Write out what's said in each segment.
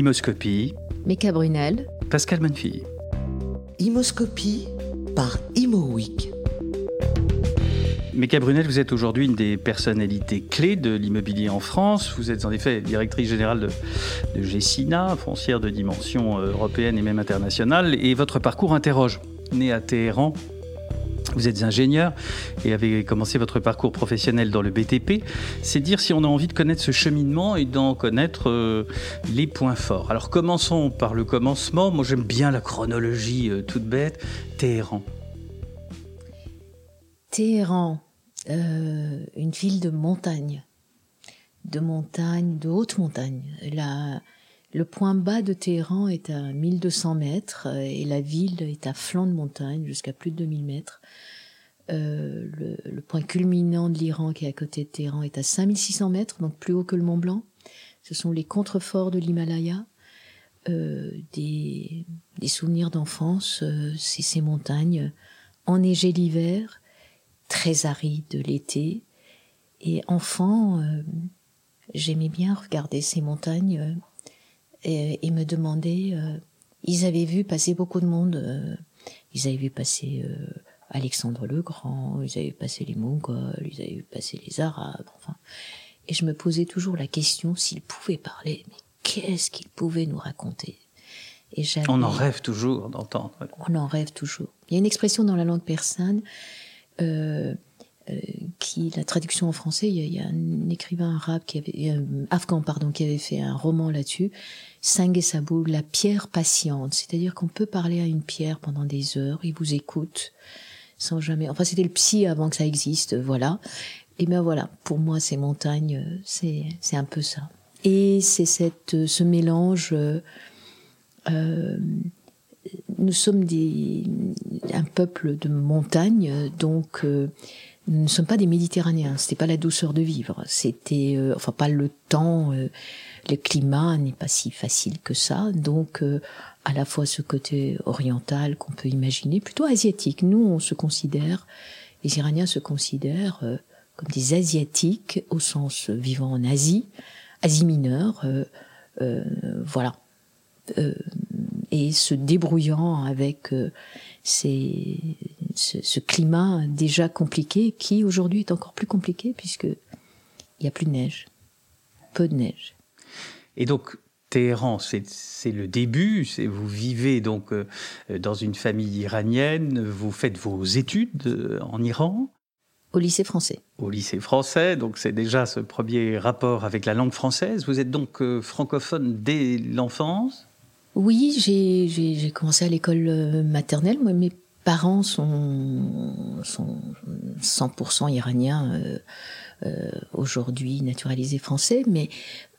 Imoscopie. Meka Brunel. Pascal Manfille. Imoscopie par ImoWeek. Meka Brunel, vous êtes aujourd'hui une des personnalités clés de l'immobilier en France. Vous êtes en effet directrice générale de, de Gessina, foncière de dimension euh, européenne et même internationale. Et votre parcours interroge. Né à Téhéran, vous êtes ingénieur et avez commencé votre parcours professionnel dans le BTP. C'est dire si on a envie de connaître ce cheminement et d'en connaître euh, les points forts. Alors commençons par le commencement. Moi j'aime bien la chronologie euh, toute bête. Téhéran. Téhéran, euh, une ville de montagne. De montagne, de haute montagne. La, le point bas de Téhéran est à 1200 mètres et la ville est à flanc de montagne jusqu'à plus de 2000 mètres. Euh, le, point culminant de l'Iran qui est à côté de Téhéran est à 5600 mètres, donc plus haut que le Mont Blanc. Ce sont les contreforts de l'Himalaya. Euh, des, souvenirs d'enfance, euh, c'est ces montagnes enneigées l'hiver, très arides l'été. Et enfant, j'aimais bien regarder ces montagnes et, et, me demander. ils avaient vu passer beaucoup de monde. ils avaient vu passer Alexandre le Grand, ils avaient passé les Mongols, ils avaient passé les Arabes, enfin. Et je me posais toujours la question s'ils pouvaient parler, mais qu'est-ce qu'ils pouvaient nous raconter? Et On en rêve toujours d'entendre. On en rêve toujours. Il y a une expression dans la langue persane euh, euh, qui, la traduction en français, il y a, il y a un écrivain arabe qui avait, euh, afghan pardon, qui avait fait un roman là-dessus, Singh Sabou, la pierre patiente. C'est-à-dire qu'on peut parler à une pierre pendant des heures, il vous écoute sans jamais. Enfin, c'était le psy avant que ça existe, voilà. Et ben voilà, pour moi, ces montagnes, c'est c'est un peu ça. Et c'est cette ce mélange. Euh, nous sommes des un peuple de montagne, donc euh, nous ne sommes pas des Méditerranéens. C'était pas la douceur de vivre. C'était euh, enfin pas le temps. le climat n'est pas si facile que ça. Donc à la fois ce côté oriental qu'on peut imaginer, plutôt asiatique. Nous, on se considère, les Iraniens se considèrent euh, comme des Asiatiques au sens vivant en Asie, Asie mineure, euh, euh, voilà. Euh, et se débrouillant avec euh, ces, ce, ce, climat déjà compliqué, qui aujourd'hui est encore plus compliqué puisque il y a plus de neige, peu de neige. Et donc, Téhéran, c'est le début. Vous vivez donc euh, dans une famille iranienne, vous faites vos études euh, en Iran? Au lycée français. Au lycée français, donc c'est déjà ce premier rapport avec la langue française. Vous êtes donc euh, francophone dès l'enfance? Oui, j'ai commencé à l'école maternelle. Moi, mes parents sont, sont 100% iraniens. Euh, aujourd'hui naturalisé français, mais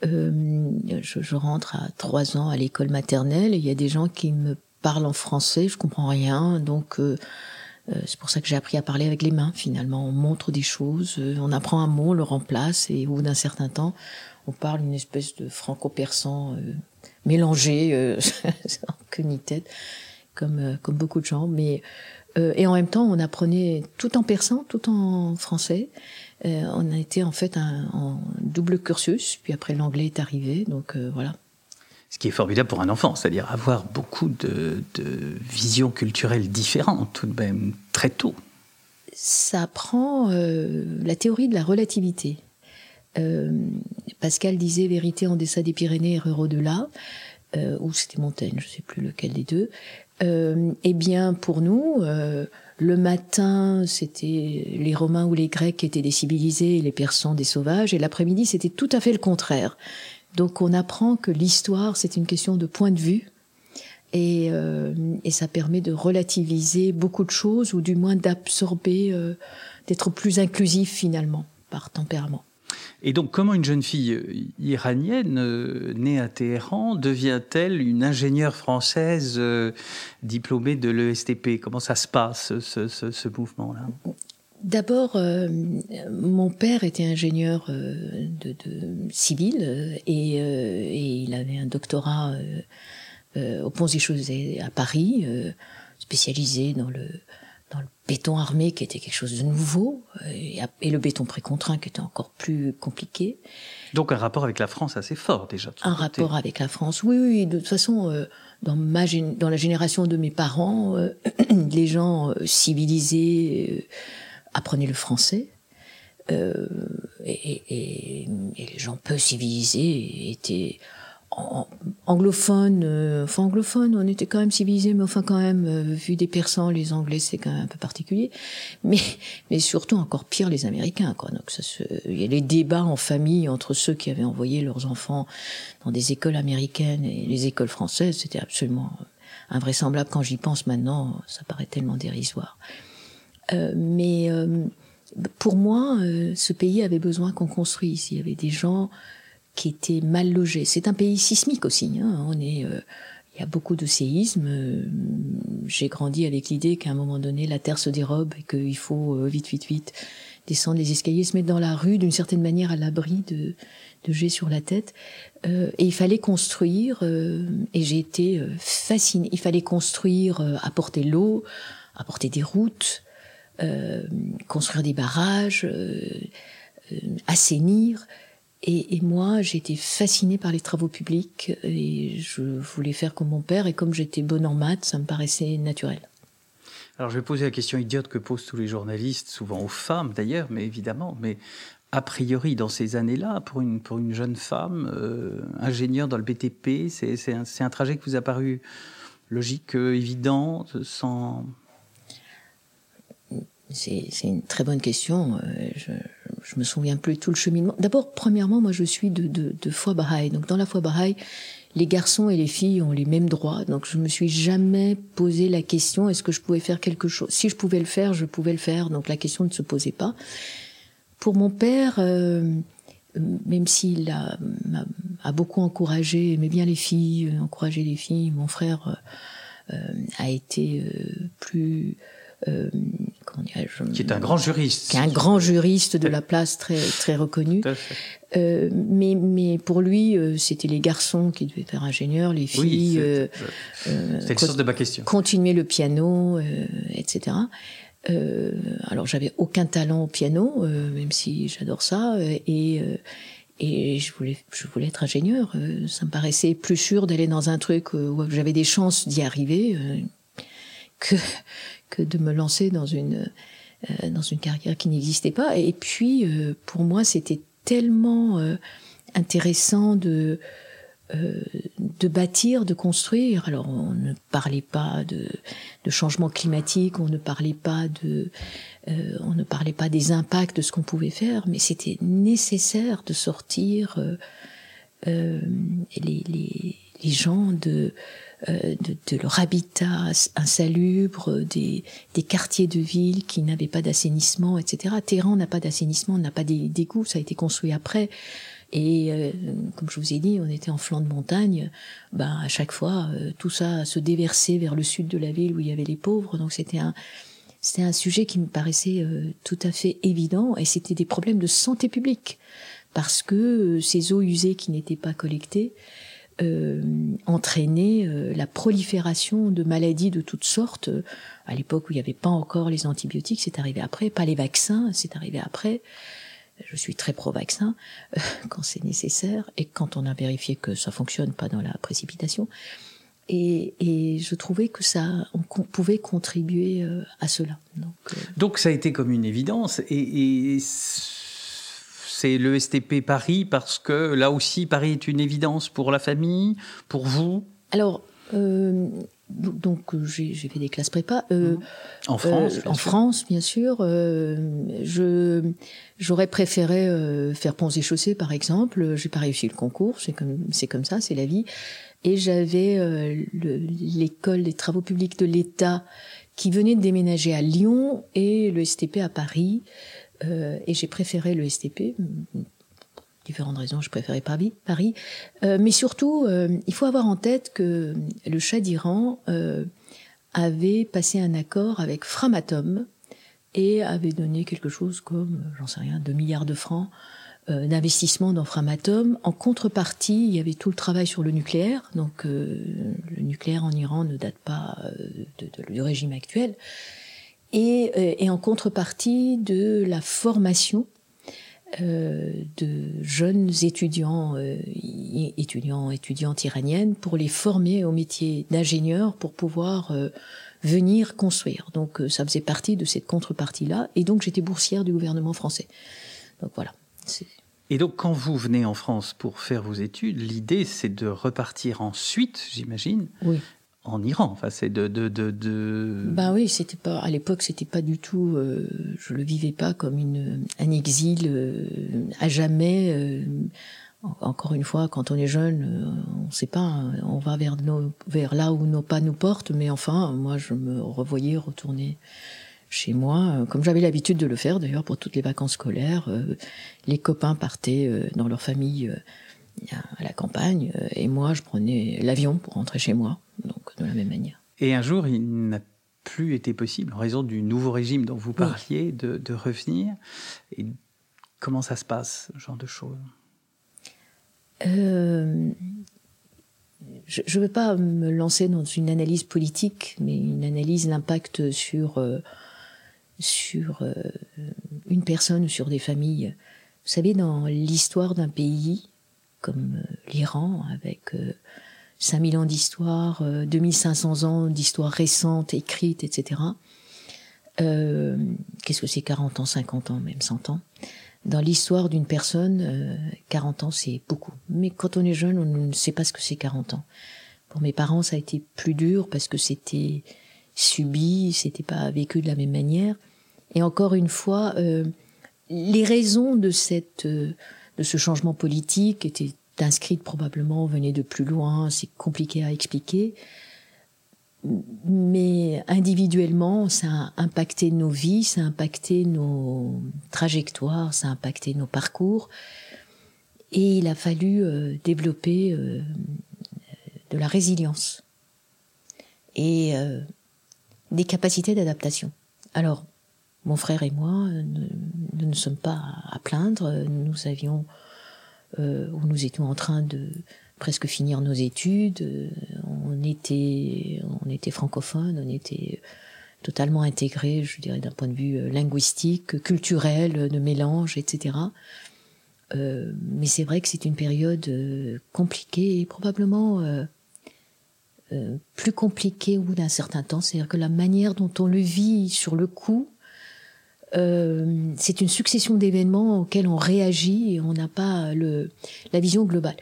euh, je, rentre à trois ans à l'école maternelle il y a des gens qui me parlent en français, je comprends rien, donc euh, euh c'est pour ça que j'ai appris à parler avec les mains finalement. On montre des choses, euh, on apprend un mot, on le remplace et au bout d'un certain temps, on parle une espèce de franco-persan euh, mélangé, euh, que ni tête, comme, comme beaucoup de gens. Mais, et en même temps, on apprenait tout en persan, tout en français. Euh, on a été en fait un, en double cursus, puis après l'anglais est arrivé, donc euh, voilà. Ce qui est formidable pour un enfant, c'est-à-dire avoir beaucoup de, de visions culturelles différentes tout de même très tôt. Ça apprend euh, la théorie de la relativité. Pascal disait vérité en deçà des Pyrénées, erreur au-delà, ou c'était Montaigne, je ne sais plus lequel des deux. Eh bien, pour nous, le matin, c'était les Romains ou les Grecs qui étaient des civilisés les Persans des sauvages, et l'après-midi, c'était tout à fait le contraire. Donc on apprend que l'histoire, c'est une question de point de vue, et, euh, et, ça permet de relativiser beaucoup de choses, ou du moins d'absorber, euh, d'être plus inclusif finalement, par tempérament. Et donc, comment une jeune fille euh, iranienne euh, née à Téhéran devient-elle une ingénieure française euh, diplômée de l'ESTP Comment ça se passe, ce, mouvement-là? D'abord, mon père était ingénieur de, civil et, et, il avait un doctorat au Pont des Chaussées à Paris, spécialisé dans le dans le béton armé qui était quelque chose de nouveau, et, et le béton précontraint qui était encore plus compliqué. Donc un rapport avec la France assez fort déjà. Un rapport avec la France, oui, oui. De toute façon, euh, dans, ma, dans la génération de mes parents, euh, les gens euh, civilisés apprenaient le français. Et, et, et, les gens peu civilisés étaient anglophone, euh, enfin anglophone, on était quand même civilisé, mais enfin quand même, euh, vu des persans, les Anglais c'est quand même un peu particulier, mais mais surtout encore pire les Américains quoi. Donc ça, il y a les débats en famille entre ceux qui avaient envoyé leurs enfants dans des écoles américaines et les écoles françaises, c'était absolument invraisemblable quand j'y pense maintenant, ça paraît tellement dérisoire. Euh, mais euh, pour moi, ce pays avait besoin qu'on construise. Il y avait des gens qui étaient mal logés. C'est un pays sismique aussi. Hein. On est, euh, il y a beaucoup de séismes. Euh, j'ai grandi avec l'idée qu'à un moment donné, la terre se dérobe et qu'il faut euh, vite, vite, vite descendre les escaliers, se mettre dans la rue d'une certaine manière à l'abri de, de jets sur la tête. et il fallait construire. et j'ai été fascinée. Il fallait construire, apporter l'eau, apporter des routes, construire des barrages, assainir. Et, et, moi, j'étais fascinée par les travaux publics et je voulais faire comme mon père. Et comme j'étais bonne en maths, ça me paraissait naturel. Alors, je vais poser la question idiote que posent tous les journalistes, souvent aux femmes d'ailleurs, mais évidemment. Mais a priori, dans ces années-là, pour une, pour une jeune femme, euh, ingénieure dans le BTP, c'est un, un, trajet qui vous a paru logique, euh, évident, sans. C'est une très bonne question. Euh, je, je me souviens plus tout le cheminement. D'abord, premièrement, moi, je suis de, de, foi Baha'i. Donc, dans la foi Baha'i, les garçons et les filles ont les mêmes droits. Donc, je me suis jamais posé la question est-ce que je pouvais faire quelque chose. Si je pouvais le faire, je pouvais le faire. Donc, la question ne se posait pas. Pour mon père, euh, même s'il a, beaucoup encouragé, aimait bien les filles, euh, encouragé les filles, mon frère a été plus euh, qui est un grand juriste, qui est un grand juriste de la place très très reconnu. Euh, mais mais pour lui, euh, c'était les garçons qui devaient faire ingénieur, les filles. Oui, euh, c'était le sens de ma question. Continuer le piano, etc. alors j'avais aucun talent au piano, même si j'adore ça, et et je voulais, je voulais être ingénieur. ça me paraissait plus sûr d'aller dans un truc où j'avais des chances d'y arriver que de me lancer dans une euh, dans une carrière qui n'existait pas. Et puis euh, pour moi, c'était tellement euh, intéressant de de bâtir, de construire. Alors on ne parlait pas de, de changement climatique, on ne parlait pas de, on ne parlait pas des impacts de ce qu'on pouvait faire, mais c'était nécessaire de sortir les, les, les gens de de, de, leur habitat insalubre, des, des, quartiers de ville qui n'avaient pas d'assainissement, etc. Téhéran n'a pas d'assainissement, n'a pas d'égouts, ça a été construit après. Et euh, comme je vous ai dit, on était en flanc de montagne. Ben à chaque fois, euh, tout ça se déversait vers le sud de la ville où il y avait les pauvres. Donc c'était un c'était un sujet qui me paraissait tout à fait évident. Et c'était des problèmes de santé publique parce que ces eaux usées qui n'étaient pas collectées euh, entraîner euh, la prolifération de maladies de toutes sortes. À l'époque où il n'y avait pas encore les antibiotiques, c'est arrivé après. Pas les vaccins, c'est arrivé après. Je suis très pro-vaccin euh, quand c'est nécessaire et quand on a vérifié que ça fonctionne pas dans la précipitation. Et, je trouvais que ça, on pouvait contribuer euh, à cela. Donc, euh... Donc, ça a été comme une évidence. Et c'est le STP Paris parce que là aussi, Paris est une évidence pour la famille, pour vous Alors, euh, donc j'ai fait des classes prépa. Euh, en France euh, En sûr. France, bien sûr. Euh, je J'aurais préféré euh, faire ponts et chaussées, par exemple. J'ai pas réussi le concours, c'est comme, comme ça, c'est la vie. Et j'avais euh, l'école des travaux publics de l'État qui venait de déménager à Lyon et le STP à Paris. Euh, et j'ai préféré le STP. Différentes raisons, je préférais Paris. Paris. Euh, mais surtout, euh, il faut avoir en tête que le Shah d'Iran avait passé un accord avec Framatome et avait donné quelque chose comme, j'en sais rien, 2 milliards de francs d'investissement dans Framatome. En contrepartie, il y avait tout le travail sur le nucléaire. Donc, le nucléaire en Iran ne date pas du régime actuel. Et, en contrepartie de la formation de jeunes étudiants, étudiants, étudiantes iraniennes, pour les former au métier d'ingénieur pour pouvoir venir construire. Donc ça faisait partie de cette contrepartie-là, et donc j'étais boursière du gouvernement français. Donc voilà. Et donc, quand vous venez en France pour faire vos études, l'idée, c'est de repartir ensuite, j'imagine, oui. En Iran. Enfin, c'est de. Ben oui, c'était pas à l'époque, c'était pas du tout. Euh, je le vivais pas comme une un exil euh, à jamais. Euh, encore une fois, quand on est jeune, on ne sait pas, on va vers, vers là où nos pas nous portent, mais enfin, moi, je me revoyais retourner chez moi, comme j'avais l'habitude de le faire d'ailleurs pour toutes les vacances scolaires. Les copains partaient dans leur famille à la campagne et moi je prenais l'avion pour rentrer chez moi, donc de la même manière. Et un jour, il n'a plus été possible, en raison du nouveau régime dont vous parliez, de, de, revenir. Et comment ça se passe, ce genre de choses? Je ne veux pas me lancer dans une analyse politique, mais une analyse d'impact sur sur euh, une personne ou sur des familles. Vous savez, dans l'histoire d'un pays comme euh, l'Iran, avec 5000 euh, ans d'histoire, 2500 ans d'histoire récente, écrite, etc. Qu'est-ce que c'est 40 ans, 50 ans, même 100 ans? Dans l'histoire d'une personne, 40 ans, c'est beaucoup. Mais quand on est jeune, on ne sait pas ce que c'est 40 ans. Pour mes parents, ça a été plus dur parce que c'était subi, c'était pas vécu de la même manière. Et encore une fois, euh, les raisons de cette euh, ce changement politique étaient inscrites probablement, venaient de plus loin, c'est compliqué à expliquer. Mais individuellement, ça a impacté nos vies, ça a impacté nos trajectoires, ça a impacté nos parcours. Et il a fallu euh, développer de la résilience et des capacités d'adaptation. Alors, mon frère et moi, nous ne sommes pas à plaindre. Nous avions, euh, nous étions en train de presque finir nos études. On était, on était francophone, on était totalement intégré, je dirais, d'un point de vue linguistique, culturel, de mélange, etc. Euh, mais c'est vrai que c'est une période euh, compliquée et probablement euh, euh, plus compliquée au bout d'un certain temps. C'est-à-dire que la manière dont on le vit sur le coup euh, c'est une succession d'événements auxquels on réagit et on n'a pas le, la vision globale.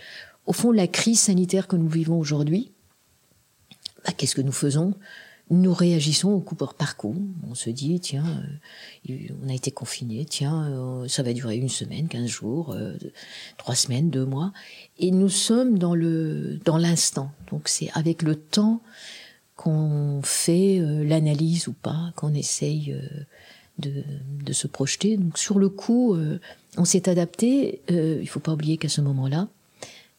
Au fond, la crise sanitaire que nous vivons aujourd'hui, bah, qu'est-ce que nous faisons? Nous réagissons au coup par coup. On se dit, tiens, euh, on a été confiné, tiens, euh, ça va durer une semaine, quinze jours, trois semaines, deux mois, et nous sommes dans le dans l'instant. Donc c'est avec le temps qu'on fait l'analyse ou pas, qu'on essaye de, se projeter. Donc sur le coup, euh, on s'est adapté. Euh, il faut pas oublier qu'à ce moment-là,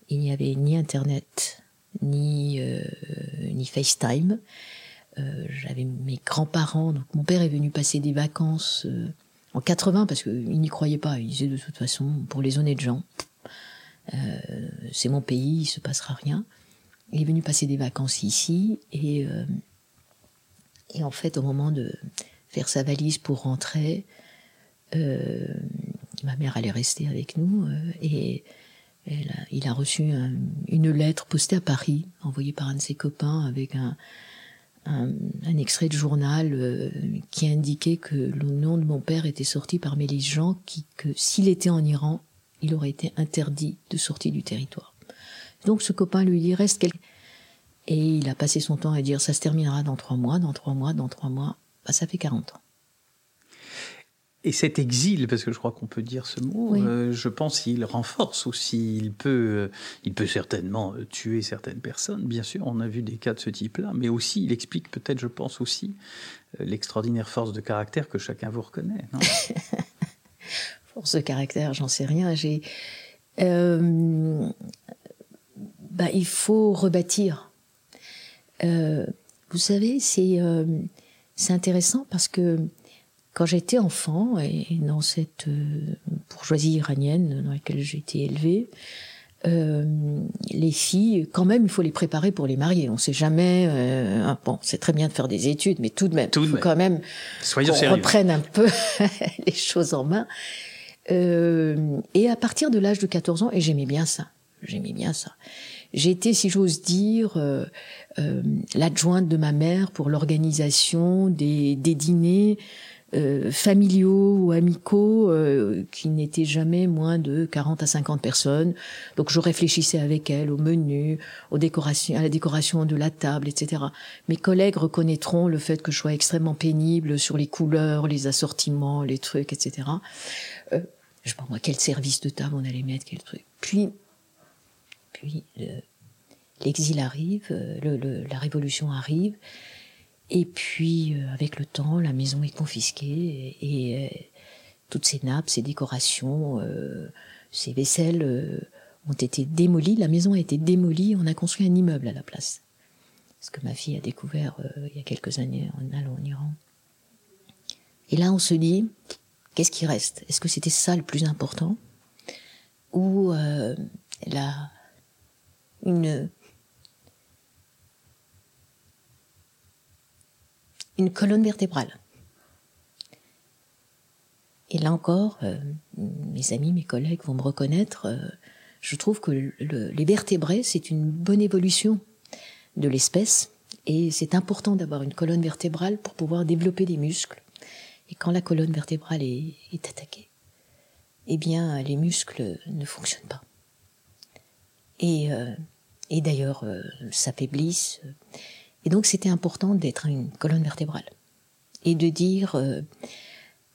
il n'y avait ni Internet, ni, euh, ni FaceTime. J'avais mes grands-parents. Donc mon père est venu passer des vacances en 80 parce qu'il n'y croyait pas. Il disait de toute façon, pour les honnêtes gens, c'est mon pays, il se passera rien. Il est venu passer des vacances ici et et en fait, au moment de faire sa valise pour rentrer. Euh, ma mère allait rester avec nous euh, et il a reçu une lettre postée à Paris, envoyée par un de ses copains avec un, extrait de journal euh, qui indiquait que le nom de mon père était sorti parmi les gens qui, que s'il était en Iran, il aurait été interdit de sortir du territoire. Donc ce copain lui dit reste quelque... Et il a passé son temps à dire ça se terminera dans trois mois, dans trois mois, dans trois mois. Bah, ça fait 40 ans. Et cet exil, parce que je crois qu'on peut dire ce mot, euh, je pense qu'il renforce aussi. Il peut, euh, il peut certainement euh, tuer certaines personnes, bien sûr. On a vu des cas de ce type-là, mais aussi il explique peut-être, je pense aussi, l'extraordinaire force de caractère que chacun vous reconnaît. force de caractère, j'en sais rien. J'ai, bah, il faut rebâtir. vous savez, c'est c'est intéressant parce que quand j'étais enfant et dans cette euh, bourgeoisie iranienne dans laquelle j'ai été élevée, les filles, quand même, il faut les préparer pour les marier. On ne sait jamais. Euh, bon, c'est très bien de faire des études, mais tout de même, il faut quand même qu'on reprenne un peu les choses en main. et à partir de l'âge de 14 ans, et j'aimais bien ça, j'aimais bien ça. J'étais, si j'ose dire, euh, euh, l'adjointe de ma mère pour l'organisation des, des, dîners euh, familiaux ou amicaux euh, qui n'étaient jamais moins de 40 à 50 personnes. Donc je réfléchissais avec elle au menu, aux décorations, à la décoration de la table, etc. Mes collègues reconnaîtront le fait que je sois extrêmement pénible sur les couleurs, les assortiments, les trucs, etc. Euh, je sais pas moi, quel service de table on allait mettre, quel truc. Puis puis l'exil arrive, euh, la révolution arrive, et puis euh, avec le temps, la maison est confisquée et, euh, toutes ces nappes, ces décorations, ces vaisselles ont été démolies. La maison a été démolie. On a construit un immeuble à la place. Ce que ma fille a découvert il y a quelques années en allant en Iran. Et là, on se dit, qu'est-ce qui reste? Est-ce que c'était ça le plus important? Ou la, une, colonne vertébrale. Et là encore, euh, mes amis, mes collègues vont me reconnaître, euh, je trouve que les vertébrés, c'est une bonne évolution de l'espèce, et c'est important d'avoir une colonne vertébrale pour pouvoir développer des muscles. Et quand la colonne vertébrale est attaquée, eh bien, les muscles ne fonctionnent pas. Et euh, et d'ailleurs euh, s'affaiblissent. Et donc c'était important d'être une colonne vertébrale et de dire euh,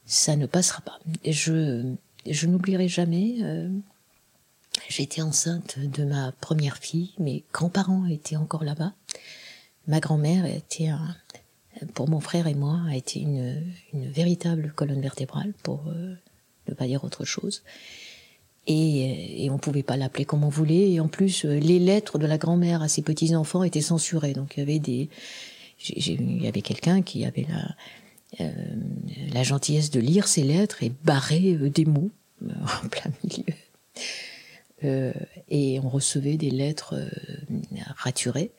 ça ne passera pas. Je je n'oublierai jamais. Euh, J'étais enceinte de ma première fille, mes grands-parents étaient encore là-bas. Ma grand-mère était un, pour mon frère et moi, a été une, véritable colonne vertébrale, pour ne pas dire autre chose et, et on pouvait pas l'appeler comme on voulait. Et en plus, euh, les lettres de la grand-mère à ses petits enfants étaient censurées. Donc il y avait des, il y avait quelqu'un qui avait la, euh, la gentillesse de lire ces lettres et barrer euh, des mots euh, en plein milieu. Euh, et on recevait des lettres raturées.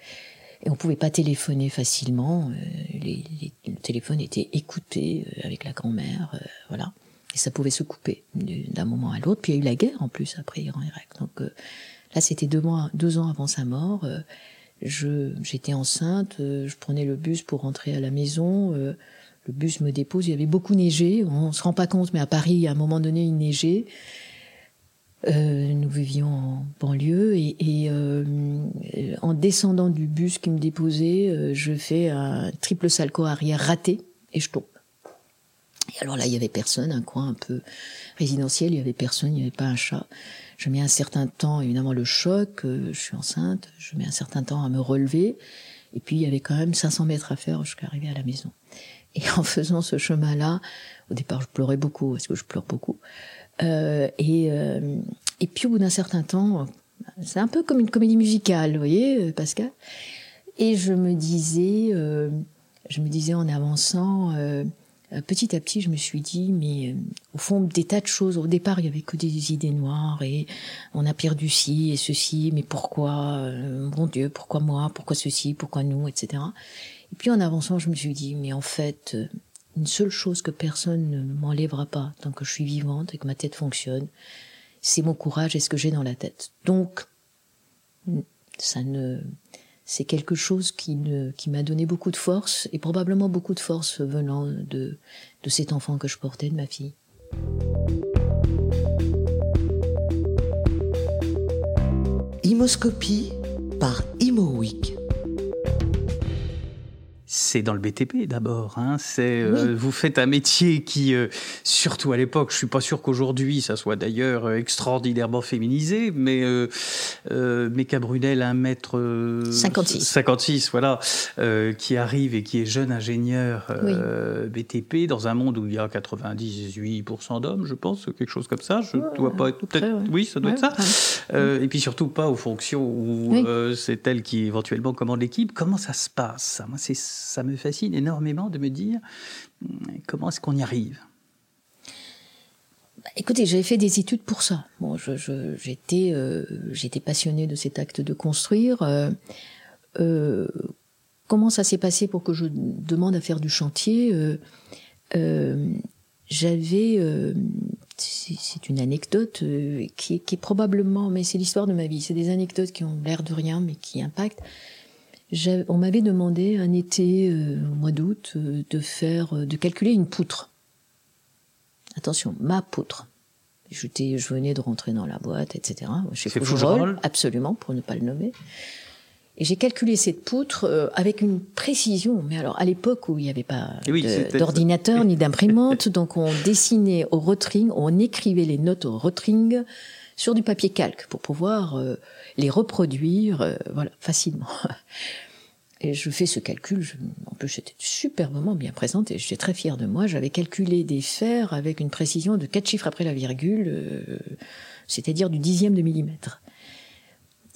Et on pouvait pas téléphoner facilement. Les, les, le téléphone était écouté avec la grand-mère, voilà et ça pouvait se couper d'un moment à l'autre. Puis il y a eu la guerre en plus après Iran-Irak. Donc euh, là, c'était deux mois, deux ans avant sa mort. Euh, je j'étais enceinte, euh, je prenais le bus pour rentrer à la maison. le bus me dépose. Il y avait beaucoup neigé. On se rend pas compte, mais à Paris, à un moment donné, il neigeait. Nous vivions en banlieue et, et en descendant du bus qui me déposait, je fais un triple salco arrière raté et je tombe. Et alors là, il y avait personne, un coin un peu résidentiel, il y avait personne, il n'y avait pas un chat. Je mets un certain temps, évidemment, le choc, euh, je suis enceinte, je mets un certain temps à me relever, et puis il y avait quand même 500 mètres à faire jusqu'à arriver à la maison. Et en faisant ce chemin-là, au départ, je pleurais beaucoup, parce que je pleure beaucoup. Euh, et, euh, et puis au bout d'un certain temps, c'est un peu comme une comédie musicale, vous voyez, Pascal. Et je me disais, je me disais en avançant, petit à petit, je me suis dit, mais euh, au fond, des tas de choses. Au départ, il y avait que des idées noires et on a perdu ci et ceci, mais pourquoi, euh, mon Dieu, pourquoi moi, pourquoi ceci, pourquoi nous, etc. Et puis en avançant, je me suis dit, mais en fait, une seule chose que personne ne m'enlèvera pas tant que je suis vivante et que ma tête fonctionne, c'est mon courage et ce que j'ai dans la tête. Donc, ça ne, c'est quelque chose qui, m'a donné beaucoup de force, et probablement beaucoup de force venant de, cet enfant que je portais, de ma fille. Par c'est dans le BTP d'abord. Hein. C'est euh, vous faites un métier qui, euh, surtout à l'époque, je suis pas sûr qu'aujourd'hui ça soit d'ailleurs euh, extraordinairement féminisé, mais euh, Méca Brunel, un mètre 56, 56, voilà, qui arrive et qui est jeune ingénieur oui. BTP dans un monde où il y a 98% d'hommes, je pense, quelque chose comme ça. Je dois pas être peut-être, ouais. oui, ça doit ouais, être ça. et puis surtout pas aux fonctions où oui. c'est elle qui éventuellement commande l'équipe. Comment ça se passe? Moi, c'est ça me fascine énormément de me dire comment est-ce qu'on y arrive? Écoutez, j'avais fait des études pour ça. Bon, j'étais, euh, passionnée de cet acte de construire. Euh, euh, comment ça s'est passé pour que je demande à faire du chantier? J'avais, c'est une anecdote qui, est probablement, mais c'est l'histoire de ma vie. C'est des anecdotes qui ont l'air de rien, mais qui impactent. On m'avait demandé un été, au mois d'août, de faire, de calculer une poutre attention, ma poutre. Je, je venais de rentrer dans la boîte, etc. Chez Fougerolles, absolument, pour ne pas le nommer. Et j'ai calculé cette poutre euh, avec une précision. Mais alors, à l'époque où il n'y avait pas d'ordinateur ni d'imprimante, donc on dessinait au rotring, on écrivait les notes au rotring sur du papier calque pour pouvoir euh, les reproduire, euh, voilà, facilement. Et je fais ce calcul, je, en plus j'étais superbement bien présente et j'étais très fière de moi. J'avais calculé des fers avec une précision de quatre chiffres après la virgule, euh, c'est-à-dire du dixième de millimètre.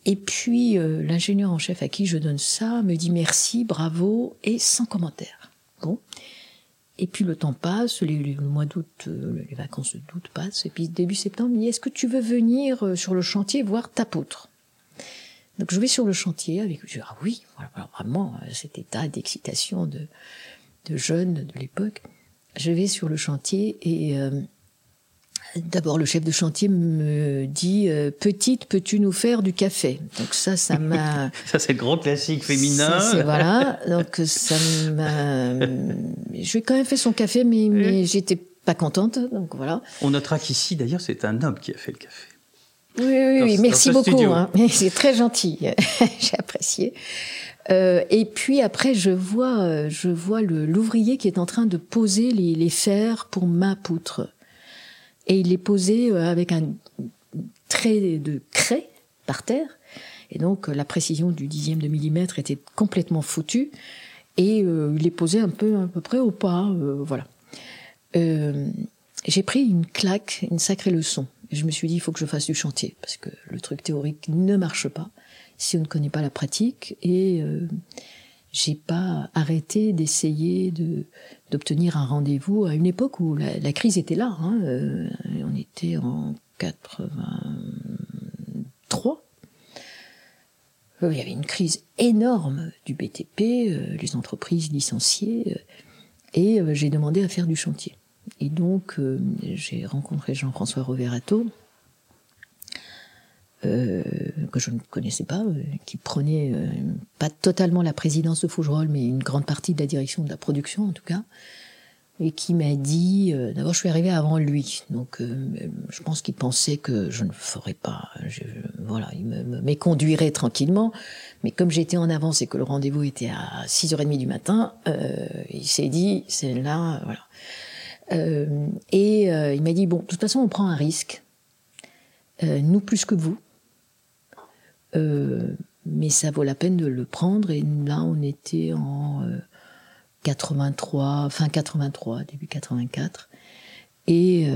Et puis l'ingénieur en chef à qui je donne ça me dit merci, bravo et sans commentaire. Bon. Et puis le temps passe, le mois d'août, euh, les vacances d'août passent, et puis début septembre, il dit est-ce que tu veux venir sur le chantier voir ta poutre? Donc je vais sur le chantier avec, je dis, ah oui, voilà, vraiment euh, cet état d'excitation de, de jeune de l'époque. Je vais sur le chantier et euh, d'abord le chef de chantier me dit euh, petite peux-tu nous faire du café? Donc ça ça m'a ça c'est le grand classique féminin voilà donc ça m'a je lui ai quand même fait son café mais, mais j'étais pas contente donc voilà on notera qu'ici d'ailleurs c'est un homme qui a fait le café oui, oui, oui. merci beaucoup. Hein. C'est très gentil. J'ai apprécié. Euh, et puis après, je vois, euh, je vois l'ouvrier qui est en train de poser les, les, fers pour ma poutre. Et il les posait euh, avec un trait de craie par terre. Et donc la précision du dixième de millimètre était complètement foutue. Et euh, il les posait un peu, à peu près au pas. Euh, voilà. J'ai pris une claque, une sacrée leçon je me suis dit, il faut que je fasse du chantier, parce que le truc théorique ne marche pas si on ne connaît pas la pratique. Et euh, j'ai pas arrêté d'essayer de d'obtenir un rendez-vous à une époque où la, crise était là. Hein, euh, on était en 83. Euh, il y avait une crise énorme du BTP, euh, les entreprises licenciées, et j'ai demandé à faire du chantier. Et donc, euh, j'ai rencontré Jean-François Roverato, euh, que je ne connaissais pas, euh, qui prenait pas totalement la présidence de Fougerolles, mais une grande partie de la direction de la production en tout cas, et qui m'a dit, d'abord je suis arrivée avant lui, donc je pense qu'il pensait que je ne ferais pas, voilà, il me, conduirait tranquillement, mais comme j'étais en avance et que le rendez-vous était à 6h30 du matin, il s'est dit, c'est là, voilà. Euh, et euh, il m'a dit, bon, de toute façon, on prend un risque. Euh, nous plus que vous. Mais ça vaut la peine de le prendre. Et là, on était en 83, fin 83, début 84. Et,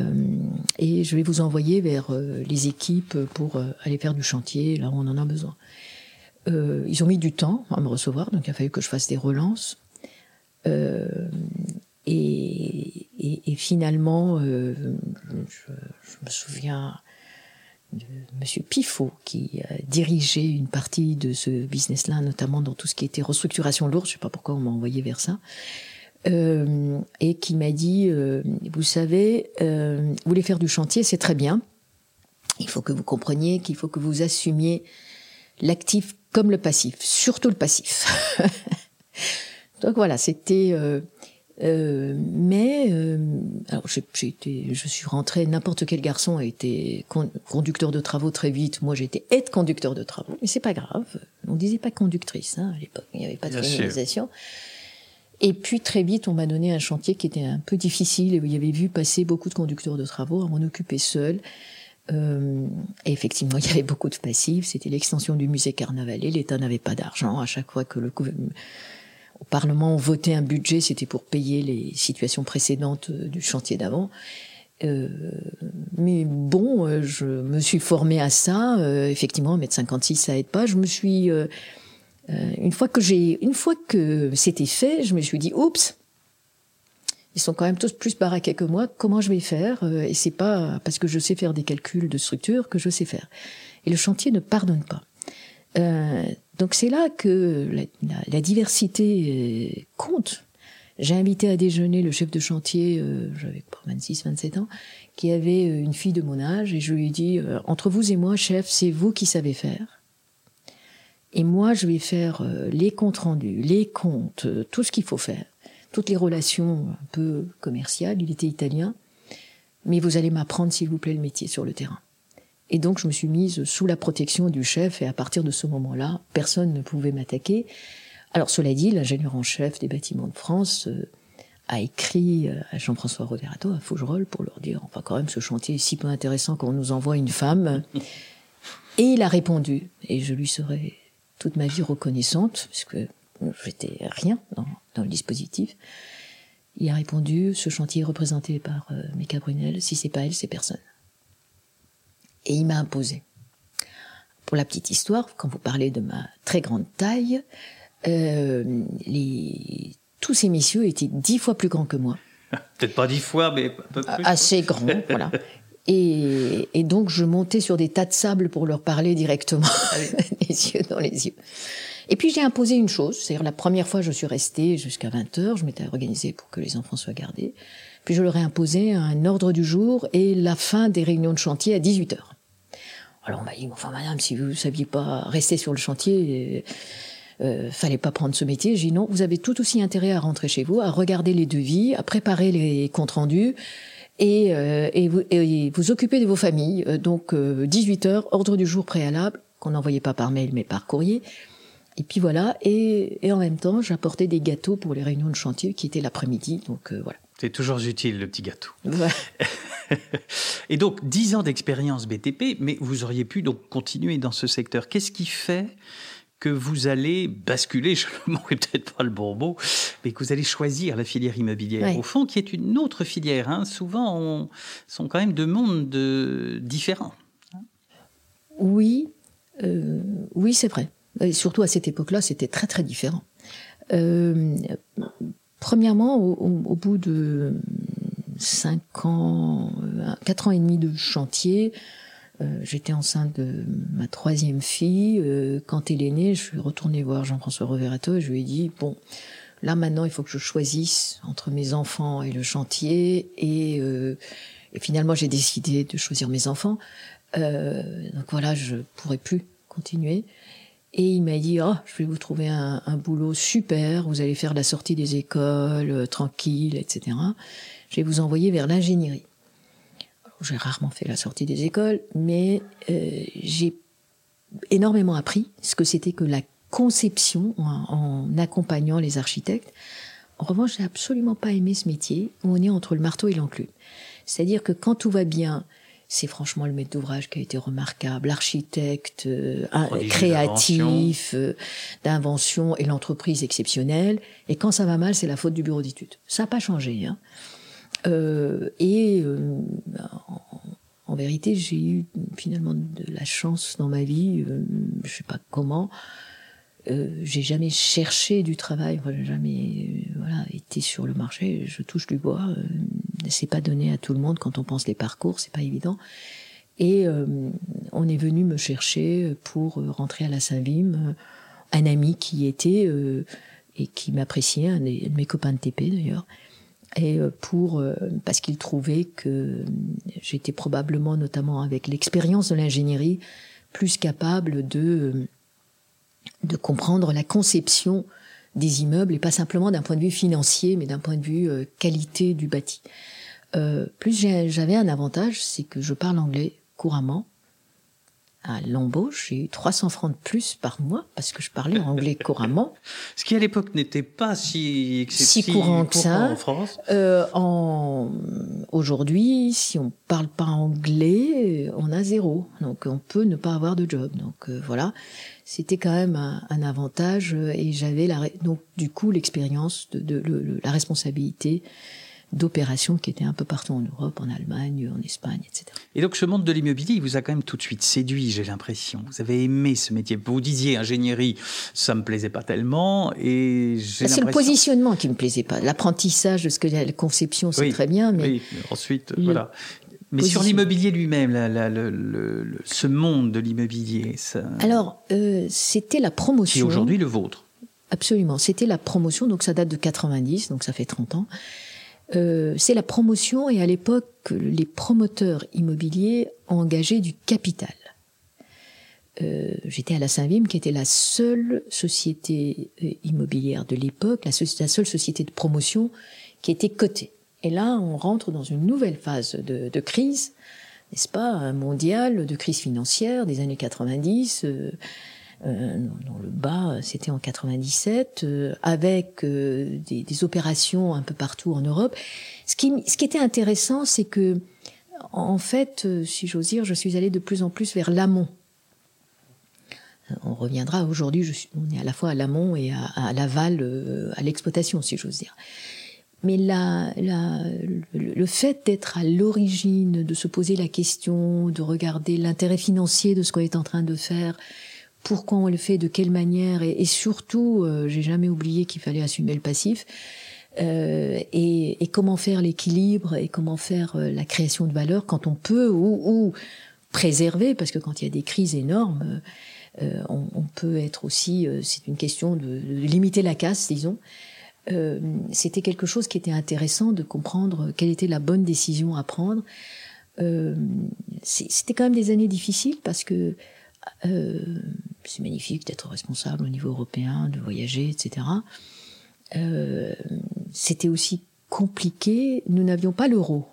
et, je vais vous envoyer vers les équipes pour aller faire du chantier, là où on en a besoin. ils ont mis du temps à me recevoir, donc il a fallu que je fasse des relances. Et, et, finalement, euh, je, me souviens Monsieur Pifot qui a dirigé une partie de ce business-là, notamment dans tout ce qui était restructuration lourde. Je sais pas pourquoi on m'a envoyé vers ça. Euh, et qui m'a dit, euh, vous savez, euh, vous voulez faire du chantier, c'est très bien. Il faut que vous compreniez qu'il faut que vous assumiez l'actif comme le passif, surtout le passif. Donc voilà, c'était euh, mais euh, alors j'ai, été, je suis rentrée. N'importe quel garçon a été conducteur de travaux très vite. Moi, j'ai été aide conducteur de travaux, mais c'est pas grave. On disait pas conductrice hein, à l'époque. Il n'y avait pas de féminisation. Et puis très vite, on m'a donné un chantier qui était un peu difficile et où il y avait vu passer beaucoup de conducteurs de travaux à m'en occuper seul. Euh, et effectivement, il y avait beaucoup de passifs. C'était l'extension du musée Carnavalet. L'État n'avait pas d'argent. À chaque fois que le au Parlement, on votait un budget, c'était pour payer les situations précédentes euh, du chantier d'avant. Euh, mais bon, euh, je me suis formée à ça. Euh, effectivement, mettre 56, ça aide pas. Je me suis, euh, une fois que j'ai, une fois que c'était fait, je me suis dit, oups, Ils sont quand même tous plus baraqués que moi. Comment je vais faire? Euh, Et c'est pas parce que je sais faire des calculs de structure que je sais faire. Et le chantier ne pardonne pas. Euh, donc c'est là que la, diversité euh, compte. J'ai invité à déjeuner le chef de chantier, euh, j'avais 26, 27 ans, qui avait une fille de mon âge, et je lui ai dit, entre vous et moi, chef, c'est vous qui savez faire. Et moi, je vais faire les comptes rendus, les comptes, tout ce qu'il faut faire toutes les relations un peu commerciales. Il était italien. Mais vous allez m'apprendre, s'il vous plaît, le métier sur le terrain. Et donc, je me suis mise sous la protection du chef, et à partir de ce moment-là, personne ne pouvait m'attaquer. Alors, cela dit, l'ingénieur en chef des bâtiments de France euh, a écrit euh, à Jean-François Roverato, à Fougerolles, pour leur dire, enfin, quand même, ce chantier est si peu intéressant qu'on nous envoie une femme. Et il a répondu, et je lui serai toute ma vie reconnaissante, puisque j'étais rien dans, dans, le dispositif. Il a répondu ce chantier est représenté par euh, Mika Brunel. Si c'est pas elle, c'est personne. Et il m'a imposé. Pour la petite histoire, quand vous parlez de ma très grande taille, euh, les, tous ces messieurs étaient dix fois plus grands que moi. Peut-être pas dix fois, mais un peu plus. Assez grands, voilà. Et, et, donc je montais sur des tas de sable pour leur parler directement, ah les yeux dans les yeux. Et puis j'ai imposé une chose, c'est-à-dire la première fois je suis restée jusqu'à 20 heures, je m'étais organisée pour que les enfants soient gardés. Puis je leur ai imposé un ordre du jour et la fin des réunions de chantier à 18 heures. Alors on m'a dit, enfin madame, si vous ne saviez pas rester sur le chantier, euh, fallait pas prendre ce métier. J'ai dit non, vous avez tout aussi intérêt à rentrer chez vous, à regarder les devis, à préparer les comptes rendus et, euh, et, vous, et vous occuper de vos familles. Euh, donc 18 heures, ordre du jour préalable, qu'on n'envoyait pas par mail mais par courrier. Et puis voilà, et, et en même temps, j'apportais des gâteaux pour les réunions de chantier qui étaient l'après-midi. Donc euh, voilà. C'est toujours utile le petit gâteau. et donc 10 ans d'expérience BTP, mais vous auriez pu donc continuer dans ce secteur. Qu'est-ce qui fait que vous allez basculer, je ne manquerai peut-être pas le bon mot, mais que vous allez choisir la filière immobilière, au fond, qui est une autre filière. Hein. Souvent, on sont quand même deux mondes de... différents. Oui, euh, oui, c'est vrai. Et surtout à cette époque-là, c'était très très différent. Euh, premièrement, au, bout de cinq ans, euh, quatre ans et demi de chantier, euh, j'étais enceinte de ma troisième fille. Euh, quand elle est née, je suis retournée voir Jean-François Reverato et je lui ai dit bon, là maintenant, il faut que je choisisse entre mes enfants et le chantier. Et, euh, finalement, j'ai décidé de choisir mes enfants. donc voilà, je pourrais plus continuer. Et il m'a dit, oh, je vais vous trouver un, boulot super, vous allez faire la sortie des écoles, euh, tranquille, etc. Je vais vous envoyer vers l'ingénierie. J'ai rarement fait la sortie des écoles, mais euh, j'ai énormément appris ce que c'était que la conception en, en, accompagnant les architectes. En revanche, j'ai absolument pas aimé ce métier où on est entre le marteau et l'enclume. C'est-à-dire que quand tout va bien, c'est franchement le maître d'ouvrage qui a été remarquable, l'architecte euh, créatif, euh, d'invention et l'entreprise exceptionnelle. Et quand ça va mal, c'est la faute du bureau d'études. Ça n'a pas changé. Hein. Euh, et euh, en, vérité, j'ai eu finalement de la chance dans ma vie, je sais pas comment, euh, j'ai jamais cherché du travail, j'ai jamais euh, voilà, été sur le marché. Je touche du bois. Euh, c'est pas donné à tout le monde quand on pense les parcours, c'est pas évident. Et euh, on est venu me chercher pour rentrer à la Saint-Vim. Un ami qui était et qui m'appréciait, un de mes copains de TP d'ailleurs, et pour parce qu'il trouvait que j'étais probablement, notamment avec l'expérience de l'ingénierie, plus capable de de comprendre la conception des immeubles et pas simplement d'un point de vue financier, mais d'un point de vue euh, qualité du bâti. Euh, plus j'avais un avantage, c'est que je parle anglais couramment. À l'embauche, j'ai eu 300 francs de plus par mois parce que je parlais anglais couramment. Ce qui à l'époque n'était pas si, si, courant que ça en France. Euh, en... Aujourd'hui, si on parle pas anglais, on a zéro. Donc on peut ne pas avoir de job. Donc euh, voilà c'était quand même un, un, avantage et j'avais la, donc du coup l'expérience de, de, la responsabilité d'opérations qui étaient un peu partout en Europe, en Allemagne, en Espagne, etc. Et donc ce monde de l'immobilier, il vous a quand même tout de suite séduit, j'ai l'impression. Vous avez aimé ce métier. Vous disiez ingénierie, ça me plaisait pas tellement, et bah, c'est le positionnement qui me plaisait pas. L'apprentissage de ce que la conception, c'est très bien, mais oui. ensuite, voilà. Mais sur l'immobilier lui-même, ce monde de l'immobilier, ça... Alors, euh, c'était la promotion. Qui aujourd'hui le vôtre. Absolument. C'était la promotion, donc ça date de 90, donc ça fait 30 ans. Euh, c'est la promotion et à l'époque, les promoteurs immobiliers engageaient du capital. Euh, j'étais à la Saint-Vime, qui était la seule société euh, immobilière de l'époque, la, seule société de promotion qui était cotée. Et là, on rentre dans une nouvelle phase de, de crise, n'est-ce pas, mondiale, de crise financière des années 90. Euh, dans le bas, c'était en 97, euh, avec euh, des, opérations un peu partout en Europe. Ce qui, était intéressant, c'est que, en fait, si j'ose dire, je suis allée de plus en plus vers l'amont. On reviendra aujourd'hui, on est à la fois à l'amont et à, l'aval, à l'exploitation, si j'ose dire. Mais le fait d'être à l'origine, de se poser la question, de regarder l'intérêt financier de ce qu'on est en train de faire, pourquoi on le fait, de quelle manière, et, surtout, euh, j'ai jamais oublié qu'il fallait assumer le passif. Euh, et, et, comment faire l'équilibre et comment faire euh, la création de valeur quand on peut ou, ou préserver parce que quand il y a des crises énormes euh, on, on, peut être aussi c'est une question de, de, limiter la casse disons c'était quelque chose qui était intéressant de comprendre quelle était la bonne décision à prendre c'était quand même des années difficiles parce que euh, c'est magnifique d'être responsable au niveau européen, de voyager, etc. Euh, c'était aussi compliqué. Nous n'avions pas l'euro.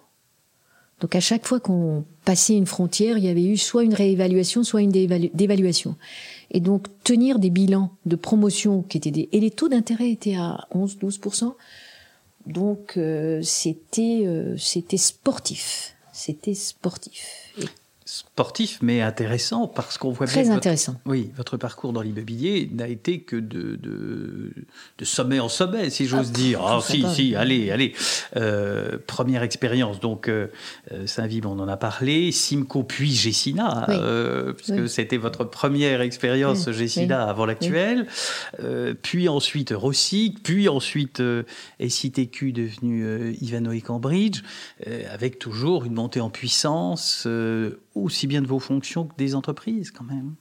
Donc à chaque fois qu'on passait une frontière, il y avait eu soit une réévaluation, soit une dévaluation. Et donc tenir des bilans de promotion qui étaient des... Et les taux d'intérêt étaient à 11-12%. Donc euh, c'était euh, c'était sportif. C'était sportif. Sportif, mais intéressant parce qu'on voit Très intéressant. oui, votre parcours dans l'immobilier n'a été que de, de, de, sommet en sommet, si j'ose ah, dire. Ah, si, si, allez, allez. Euh, première expérience, donc euh, euh Saint-Vib, on en a parlé. Simco, puis Gessina, euh, puisque c'était votre première expérience oui. Gessina avant l'actuelle. Puis ensuite Rossi, puis ensuite SITQ devenu Ivanoé Cambridge, avec toujours une montée en puissance aussi bien de vos fonctions que des entreprises quand même.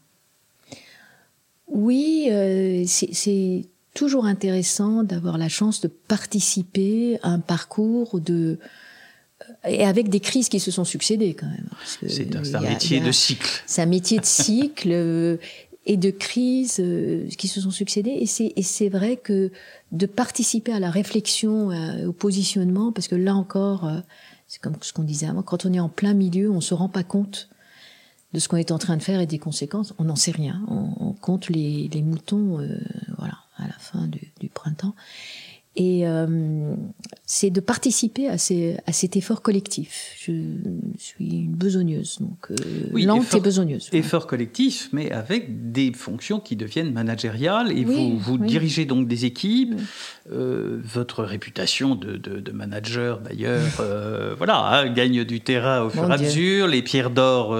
Oui, euh, c'est toujours intéressant d'avoir la chance de participer à un parcours de euh, et avec des crises qui se sont succédées quand même. C'est un, métier de cycle. C'est un métier de cycle euh, et de crises qui se sont succédées. Et c'est vrai que de participer à la réflexion, au positionnement, parce que là encore, c'est comme ce qu'on disait avant, quand on est en plein milieu, on se rend pas compte de ce qu'on est en train de faire et des conséquences. On n'en sait rien. On, compte les, moutons, euh, voilà, à la fin du, du printemps. Et euh, c'est de participer à, ces, à cet effort collectif. Je suis une besogneuse, donc euh, oui, lente effort, et besogneuse. Effort collectif, mais avec des fonctions qui deviennent managériales et oui, vous, vous oui. dirigez donc des équipes. Euh, votre réputation de, de, de manager, d'ailleurs, euh, voilà, hein, gagne du terrain au fur et à mesure. Les pierres d'or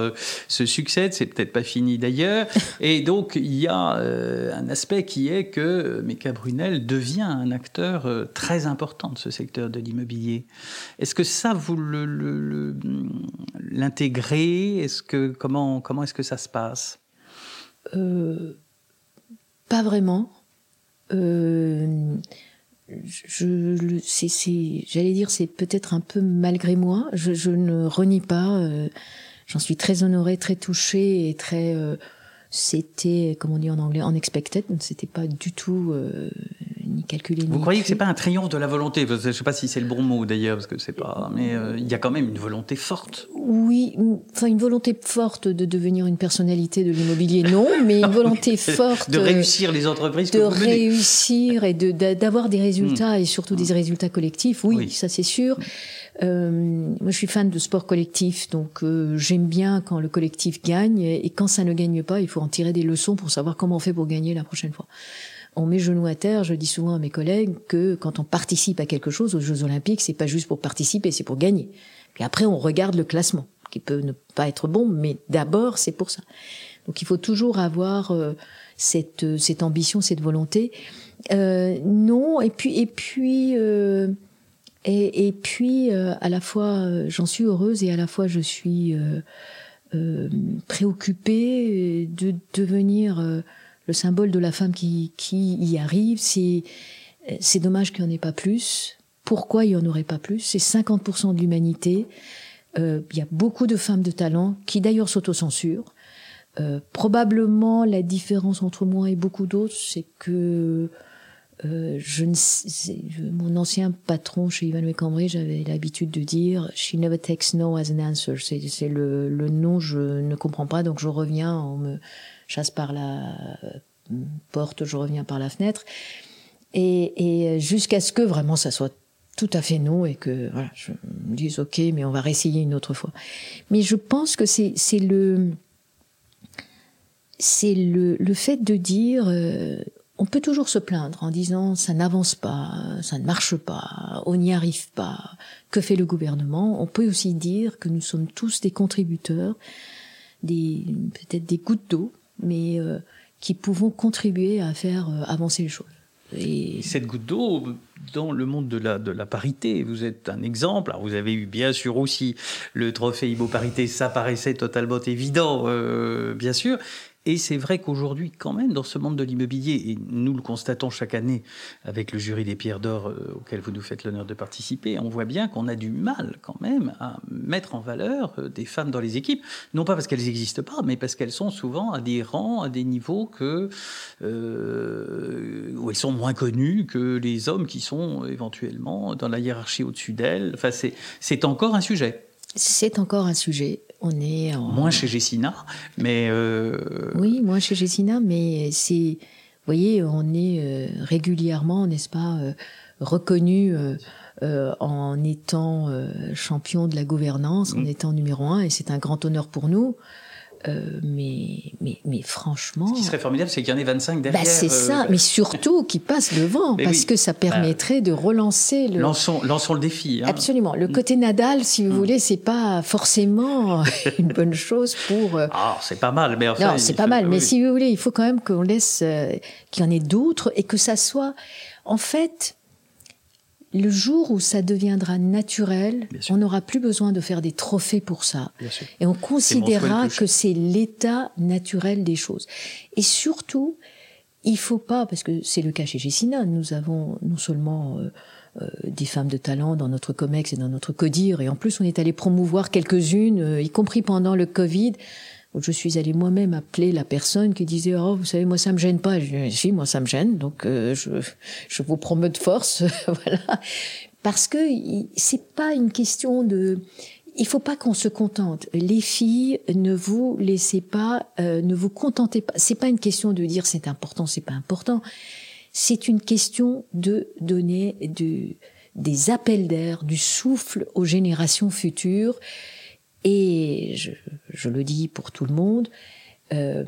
se succèdent, c'est peut-être pas fini d'ailleurs. et donc il y a un aspect qui est que Meka Brunel devient un acteur très important de ce secteur de l'immobilier. Est-ce que ça, vous l'intégrez? Est-ce que comment comment est-ce que ça se passe? Euh, Pas vraiment. Euh, j'allais dire, c'est peut-être un peu malgré moi. Je, ne renie pas. Euh, j'en suis très honorée, très touchée et très. C'était, comme on dit en anglais, unexpected. C'était pas du tout Vous ni croyez que c'est pas un triomphe de la volonté Je ne sais pas si c'est le bon mot d'ailleurs, parce que c'est pas. Mais euh, il y a quand même une volonté forte. Oui, enfin une volonté forte de devenir une personnalité de l'immobilier, non, mais une volonté forte de réussir les entreprises. De réussir et de d'avoir des résultats mmh. et surtout mmh. des résultats collectifs. Oui, oui. ça c'est sûr. Mmh. Euh, moi, je suis fan de sport collectif, donc euh, j'aime bien quand le collectif gagne. Et quand ça ne gagne pas, il faut en tirer des leçons pour savoir comment on fait pour gagner la prochaine fois. On met genou à terre. Je dis souvent à mes collègues que quand on participe à quelque chose aux Jeux Olympiques, c'est pas juste pour participer, c'est pour gagner. Puis après, on regarde le classement, qui peut ne pas être bon, mais d'abord, c'est pour ça. Donc il faut toujours avoir euh, cette, cette ambition, cette volonté. Euh, non, et puis et puis euh, et, et, puis euh, à la fois euh, j'en suis heureuse et à la fois je suis préoccupée de devenir le symbole de la femme qui, qui y arrive. C'est c'est dommage qu'il n'y en ait pas plus. Pourquoi il n'y en aurait pas plus? C'est 50% de l'humanité. Il y a beaucoup de femmes de talent qui d'ailleurs s'autocensurent. Euh, probablement la différence entre moi et beaucoup d'autres, c'est que euh, je ne sais, mon ancien patron chez Ivan Cambry, j'avais l'habitude de dire She never takes no as an answer. C'est le, le non, je ne comprends pas, donc je reviens, on me chasse par la porte, je reviens par la fenêtre. Et, jusqu'à ce que vraiment ça soit tout à fait non et que voilà, je me dise ok, mais on va réessayer une autre fois. Mais je pense que c'est le c'est le, le, fait de dire euh, on peut toujours se plaindre en disant ça n'avance pas, ça ne marche pas, on n'y arrive pas. Que fait le gouvernement? On peut aussi dire que nous sommes tous des contributeurs, des peut-être des gouttes d'eau, mais euh, qui pouvons contribuer à faire euh, avancer les choses. Et... Cette goutte d'eau, dans le monde de la, parité, vous êtes un exemple. Alors vous avez eu bien sûr aussi le trophée Ibo Parité, ça paraissait totalement évident, euh, bien sûr. Et c'est vrai qu'aujourd'hui, quand même, dans ce monde de l'immobilier, et nous le constatons chaque année avec le jury des pierres d'or euh, auquel vous nous faites l'honneur de participer, on voit bien qu'on a du mal quand même à mettre en valeur euh, des femmes dans les équipes, non pas parce qu'elles n'existent pas, mais parce qu'elles sont souvent à des rangs, à des niveaux euh, où elles sont moins connues que les hommes qui sont éventuellement dans la hiérarchie au-dessus d'elles. Enfin, c'est encore un sujet. C'est encore un sujet. On est en... moins chez Gessina, mais euh... oui, moins chez Gessina, mais c'est, vous voyez, on est euh, régulièrement, n'est-ce pas, euh, reconnu euh, en étant champion de la gouvernance, en mm. étant numéro un, et c'est un grand honneur pour nous. Euh, mais, mais, mais franchement. Ce qui serait formidable, c'est qu'il y en ait 25 derrière. Bah c'est ça, mais surtout qu'ils passent devant, parce que ça permettrait de relancer le. Lançons, lançons le défi. Hein. Absolument. Le côté Nadal, si vous mm. voulez, c'est pas forcément une bonne chose pour. Ah, c'est pas mal, mais enfin. Non, c'est pas mal, mais si vous voulez, il faut quand même qu'on laisse euh, qu'il y en ait d'autres et que ça soit. En fait, le jour où ça deviendra naturel, on n'aura plus besoin de faire des trophées pour ça. Et on considérera que c'est l'état naturel des choses. Et surtout, il faut pas, parce que c'est le cas chez Gessina, nous avons non seulement euh, euh, des femmes de talent dans notre COMEX et dans notre CODIR, et en plus on est allé promouvoir quelques-unes, euh, y compris pendant le Covid, je suis allée moi-même appeler la personne qui disait oh vous savez moi ça me gêne pas je dis si moi ça me gêne donc euh, je je vous promets de force voilà parce que c'est pas une question de il faut pas qu'on se contente. Les filles, ne vous laissez pas, euh, ne vous contentez pas. C'est pas une question de dire c'est important, c'est pas important. C'est une question de donner de, des appels d'air, du souffle aux générations futures et je, je, le dis pour tout le monde, euh,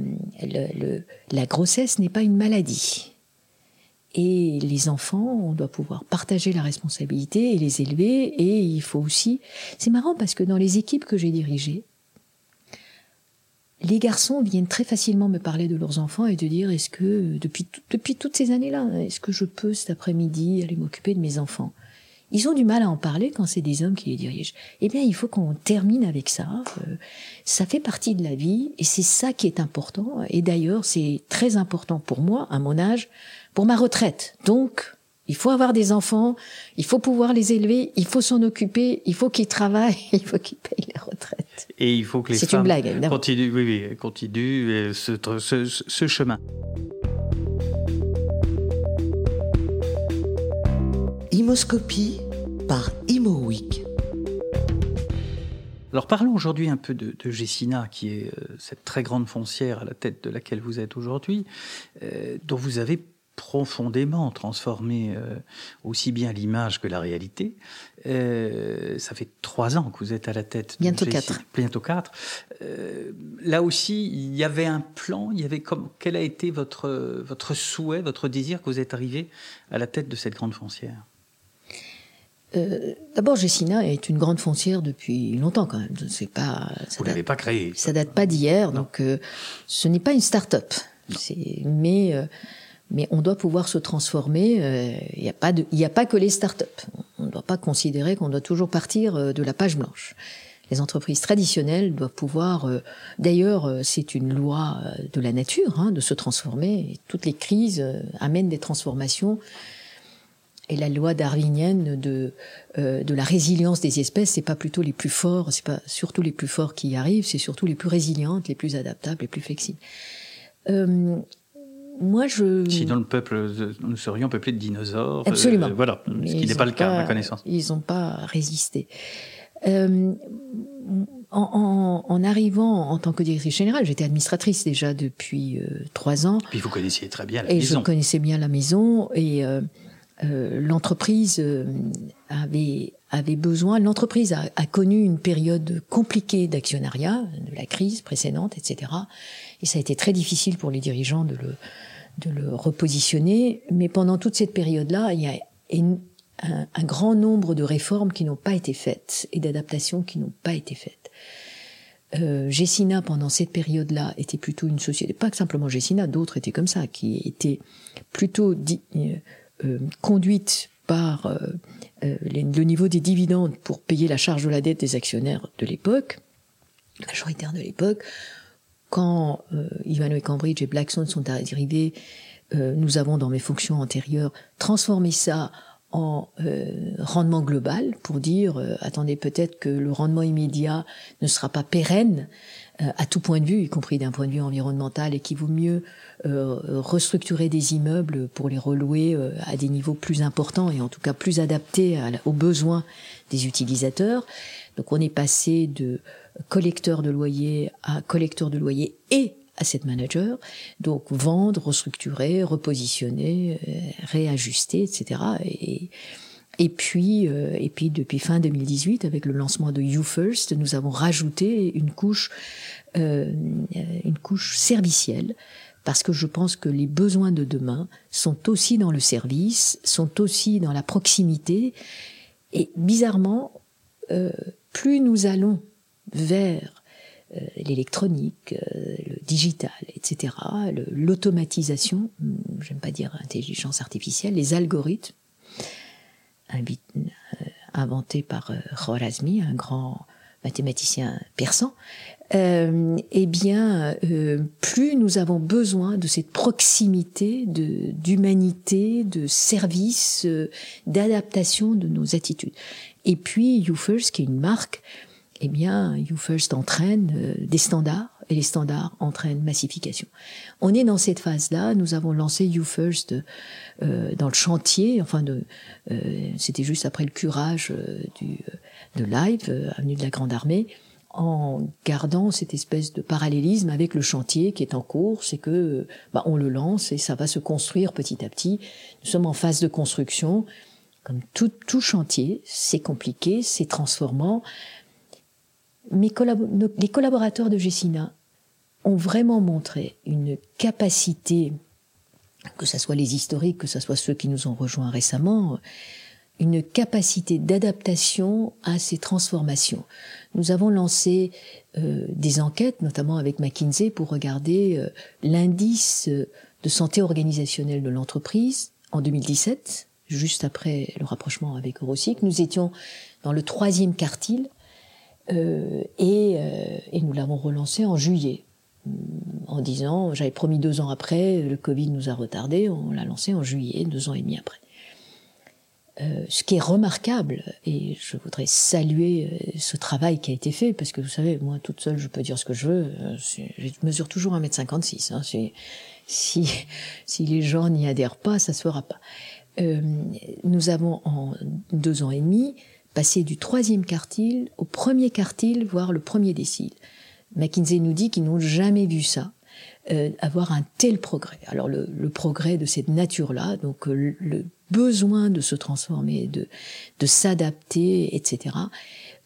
la grossesse n'est pas une maladie. Et les enfants, on doit pouvoir partager la responsabilité et les élever. Et il faut aussi... C'est marrant parce que dans les équipes que j'ai dirigées, les garçons viennent très facilement me parler de leurs enfants et de dire est-ce que depuis toutes ces années-là, est-ce que je peux cet après-midi aller m'occuper de mes enfants? Ils ont du mal à en parler quand c'est des hommes qui les dirigent. Eh bien, il faut qu'on termine avec ça. Euh, ça fait partie de la vie et c'est ça qui est important. Et d'ailleurs, c'est très important pour moi, à mon âge, pour ma retraite. Donc, il faut avoir des enfants, il faut pouvoir les élever, il faut s'en occuper, il faut qu'ils travaillent, il faut qu'ils payent les retraites. Et il faut que les femmes une blague, continuent, oui, oui, continuent euh, ce, ce, ce chemin. Imoscopie par ImoWeek. Alors parlons aujourd'hui un peu de, de Gessina, qui est euh, cette très grande foncière à la tête de laquelle vous êtes aujourd'hui, euh, dont vous avez profondément transformé euh, aussi bien l'image que la réalité. Euh, ça fait trois ans que vous êtes à la tête. Bientôt quatre. Bientôt quatre. Euh, là aussi, il y avait un plan. Il y avait comme quel a été votre votre souhait, votre désir que vous êtes arrivé à la tête de cette grande foncière? D'abord, Gessina est une grande foncière depuis longtemps quand même. C'est pas. Vous l'avez pas créée. Ça date pas d'hier, donc ce n'est pas une start-up. Mais mais on doit pouvoir se transformer. Euh, il n'y a, pas de, a pas que les startups. On ne doit pas considérer qu'on doit toujours partir euh, de la page blanche. Les entreprises traditionnelles doivent pouvoir. Euh, d'ailleurs, c'est une loi de la nature hein, de se transformer. toutes les crises amènent des transformations. Et la loi darwinienne de de la résilience des espèces, c'est pas plutôt les plus forts, c'est pas surtout les plus forts qui y arrivent, c'est surtout les plus résilientes, les plus adaptables, les plus flexibles. Euh, moi, je. Sinon, le peuple, nous serions peuplés de dinosaures. Euh, Absolument. voilà, ce qui n'est pas le cas, à ma connaissance. Ils n'ont pas résisté. Euh, en, en, arrivant en tant que directrice générale, j'étais administratrice déjà depuis euh, trois ans. Puis vous connaissiez très bien la et maison. Et je connaissais bien la maison et euh, euh l'entreprise avait avait besoin. L'entreprise a, connu une période compliquée d'actionnariat, de la crise précédente, etc. Et ça a été très difficile pour les dirigeants de le de le repositionner. Mais pendant toute cette période-là, il y a un, grand nombre de réformes qui n'ont pas été faites et d'adaptations qui n'ont pas été faites. Euh, Gessina, pendant cette période-là, était plutôt une société, pas que simplement Gessina, d'autres étaient comme ça, qui étaient plutôt euh, euh, conduites par euh, euh le niveau des dividendes pour payer la charge de la dette des actionnaires de l'époque, majoritaire de l'époque, quand euh, Ivano et Cambridge et Blackstone sont arrivés, nous avons dans mes fonctions antérieures transformé ça en euh, rendement global pour dire euh, attendez peut-être que le rendement immédiat ne sera pas pérenne euh, à tout point de vue, y compris d'un point de vue environnemental, et qu'il vaut mieux restructurer des immeubles pour les relouer à des niveaux plus importants et en tout cas plus adaptés aux besoins des utilisateurs. Donc on est passé de collecteur de loyer à collecteur de loyer et asset manager, donc vendre, restructurer, repositionner, euh, réajuster, etc. Et, et puis, euh, et puis depuis fin 2018, avec le lancement de You First, nous avons rajouté une couche, euh, une couche servicielle, parce que je pense que les besoins de demain sont aussi dans le service, sont aussi dans la proximité, et bizarrement, euh, plus nous allons vers l'électronique, euh, le digital, etc., l'automatisation, hmm, j'aime pas dire intelligence artificielle, les algorithmes, euh, inventés par Khwarazmi, un grand mathématicien persan, euh, eh bien, euh, plus nous avons besoin de cette proximité, de d'humanité, de service, d'adaptation de nos attitudes. Et puis, YouFirst, qui est une marque eh bien, YouFirst entraîne euh, des standards et les standards entraînent massification. On est dans cette phase-là. Nous avons lancé YouFirst euh, dans le chantier. Enfin, euh, c'était juste après le curage euh, du de Live, avenue de la Grande Armée, en gardant cette espèce de parallélisme avec le chantier qui est en cours, c'est que bah, on le lance et ça va se construire petit à petit. Nous sommes en phase de construction. Comme tout, tout chantier, c'est compliqué, c'est transformant les collaborateurs de Gessina ont vraiment montré une capacité, que ce soit les historiques, que ce soit ceux qui nous ont rejoints récemment, une capacité d'adaptation à ces transformations. Nous avons lancé euh, des enquêtes, notamment avec McKinsey, pour regarder euh, l'indice de santé organisationnelle de l'entreprise en 2017, juste après le rapprochement avec Eurosic. Nous étions dans le troisième quartile euh, et, euh, et, nous l'avons relancé en juillet, en disant, j'avais promis deux ans après, le Covid nous a retardé, on l'a lancé en juillet, deux ans et demi après. Euh, ce qui est remarquable, et je voudrais saluer ce travail qui a été fait, parce que vous savez, moi toute seule, je peux dire ce que je veux, je mesure toujours 1m56. Hein, si, les gens n'y adhèrent pas, ça se fera pas. Nous avons en deux ans et demi passer du troisième quartile au premier quartile, voire le premier décile. McKinsey nous dit qu'ils n'ont jamais vu ça. euh, avoir un tel progrès. Alors le, progrès de cette nature-là, donc euh, le, besoin de se transformer, de, de s'adapter, etc.,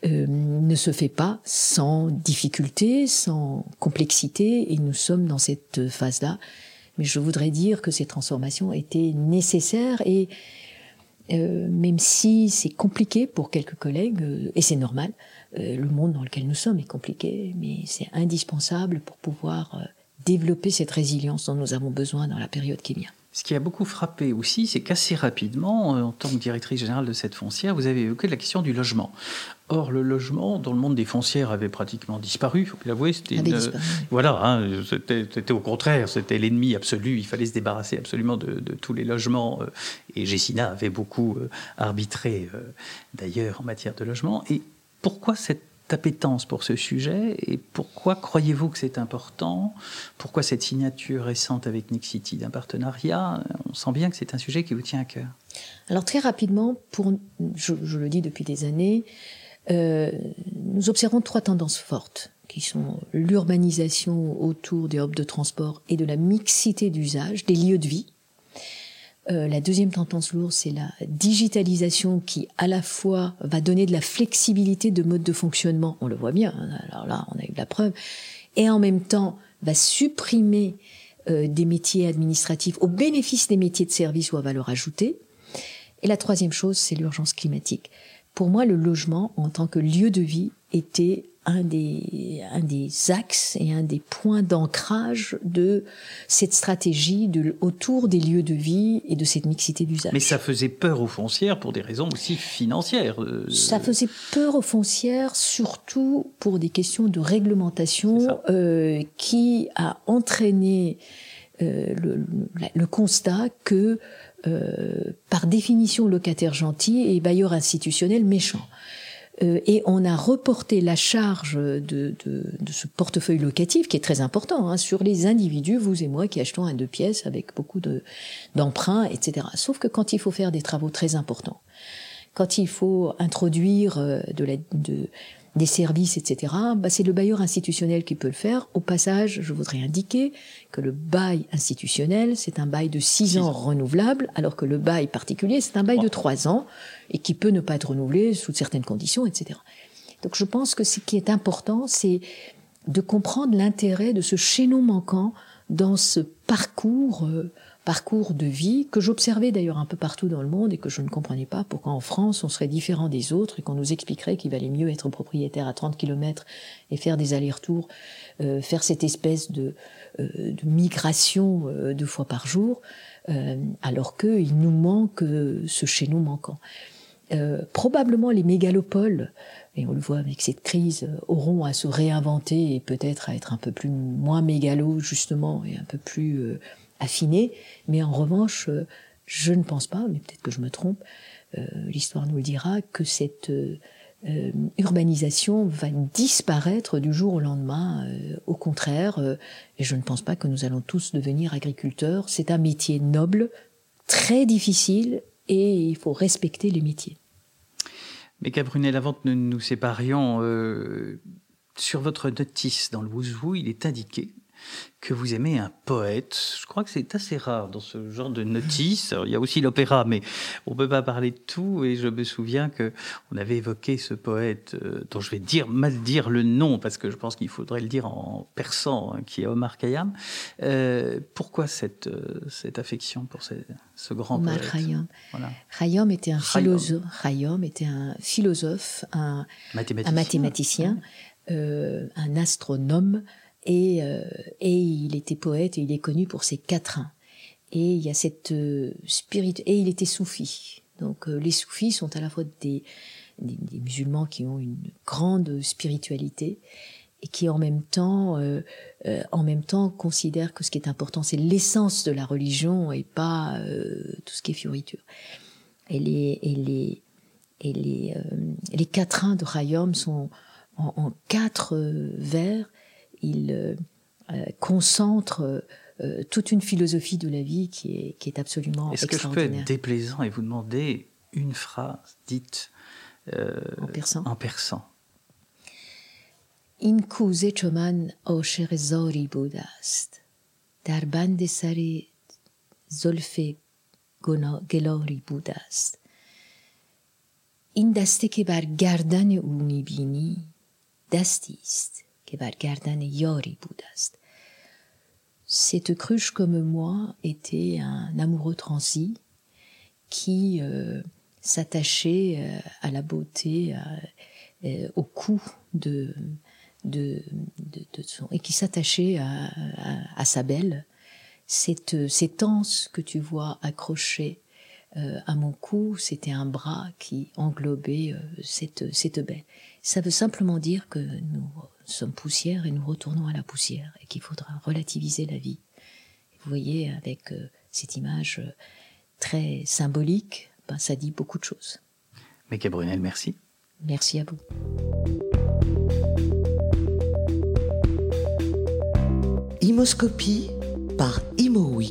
euh, ne se fait pas sans difficulté, sans complexité, et nous sommes dans cette phase-là. Mais je voudrais dire que ces transformations étaient nécessaires et euh, même si c'est compliqué pour quelques collègues, euh, et c'est normal, euh, le monde dans lequel nous sommes est compliqué, mais c'est indispensable pour pouvoir développer cette résilience dont nous avons besoin dans la période qui vient. Ce qui a beaucoup frappé aussi, c'est qu'assez rapidement, en tant que directrice générale de cette foncière, vous avez évoqué la question du logement. Or, le logement, dans le monde des foncières, avait pratiquement disparu, il faut l'avouer. C'était une... Voilà, hein, c'était au contraire, c'était l'ennemi absolu. Il fallait se débarrasser absolument de, tous les logements. Euh, et Gessina avait beaucoup euh, arbitré, euh, d'ailleurs, en matière de logement. Et pourquoi cette appétence pour ce sujet? Et pourquoi croyez-vous que c'est important? Pourquoi cette signature récente avec Nixity d'un partenariat? On sent bien que c'est un sujet qui vous tient à cœur. Alors très rapidement, pour, je, le dis depuis des années, euh, nous observons trois tendances fortes qui sont l'urbanisation autour des hubs de transport et de la mixité d'usage, des lieux de vie, euh, la deuxième tendance lourde, c'est la digitalisation qui, à la fois, va donner de la flexibilité de mode de fonctionnement. On le voit bien. Hein, alors là, on a eu la preuve. Et en même temps, va supprimer euh, des métiers administratifs au bénéfice des métiers de service ou à valeur ajoutée. Et la troisième chose, c'est l'urgence climatique. Pour moi, le logement, en tant que lieu de vie, était un des, un des axes et un des points d'ancrage de cette stratégie de, autour des lieux de vie et de cette mixité d'usage. Mais ça faisait peur aux foncières pour des raisons aussi financières. Euh, ça faisait peur aux foncières surtout pour des questions de réglementation euh, qui a entraîné euh, le, le, constat que euh, par définition locataire gentil et bailleur institutionnel méchant. Euh, et on a reporté la charge de, de, de, ce portefeuille locatif, qui est très important, hein, sur les individus, vous et moi, qui achetons un deux pièces avec beaucoup d'emprunts, etc. Sauf que quand il faut faire des travaux très importants, quand il faut introduire euh, de la, de, des services, etc., bah, c'est le bailleur institutionnel qui peut le faire. Au passage, je voudrais indiquer que le bail institutionnel, c'est un bail de six ans renouvelable, alors que le bail particulier, c'est un bail de trois ans et qui peut ne pas être renouvelé sous certaines conditions, etc. Donc je pense que ce qui est important, c'est de comprendre l'intérêt de ce chaînon manquant dans ce parcours euh, parcours de vie que j'observais d'ailleurs un peu partout dans le monde et que je ne comprenais pas pourquoi en France on serait différent des autres et qu'on nous expliquerait qu'il valait mieux être propriétaire à 30 km et faire des allers-retours, euh, faire cette espèce de, euh, de migration euh, deux fois par jour, alors qu'il nous manque ce chaînon manquant. probablement les mégalopoles, et on le voit avec cette crise, auront à se réinventer et peut-être à être un peu plus moins mégalos justement et un peu plus affiné, mais en revanche, euh, je ne pense pas, mais peut-être que je me trompe, euh, l'histoire nous le dira, que cette euh, urbanisation va disparaître du jour au lendemain. au contraire, et je ne pense pas que nous allons tous devenir agriculteurs. C'est un métier noble, très difficile, et il faut respecter les métiers. Mais Cabrunet, avant que nous nous séparions, sur votre notice dans le Wouzou, il est indiqué que vous aimez un poète. Je crois que c'est assez rare dans ce genre de notice. il y a aussi l'opéra, mais on peut pas parler de tout. Et je me souviens que on avait évoqué ce poète euh, dont je vais dire mal dire le nom parce que je pense qu'il faudrait le dire en persan, hein, qui est Omar Khayyam. Euh, pourquoi cette euh, cette affection pour ce, ce grand Omar poète? Khayyam. Voilà. Khayyam était un philosophe. Khayyam était un philosophe, un mathématicien, un, mathématicien, un astronome et, euh, et il était poète et il est connu pour ses quatrains. Et il a cette euh, spirit et il était soufi. Donc euh, les soufis sont à la fois des, musulmans qui ont une grande spiritualité et qui en même temps, en même temps considèrent que ce qui est important, c'est l'essence de la religion et pas tout ce qui est fioriture. Et les et les et les, les quatrains de Rayom sont en quatre vers il euh, euh, concentre euh, toute une philosophie de la vie qui est, qui est absolument Est-ce que je peux être déplaisant et vous demander une phrase dite en persan, en persan این کوزه چو من عاشق زاری بوده است در بند سر زلف گلاری بوده است این دسته که بر گردن او میبینی دستی است که بر گردن یاری بوده است Cette cruche comme moi était un amoureux transi qui euh, s'attachait euh, à la beauté, euh, au cou de, de, de, son, et qui s'attachait à, à, sa belle. Cette, cette anse que tu vois accrochée à mon cou, c'était un bras qui englobait cette, cette belle. Ça veut simplement dire que nous sommes poussière et nous retournons à la poussière et qu'il faudra relativiser la vie. Vous voyez, avec cette image très symbolique, ben, ça dit beaucoup de choses. Mais Brunel, merci. Merci à vous. Imoscopie par Imo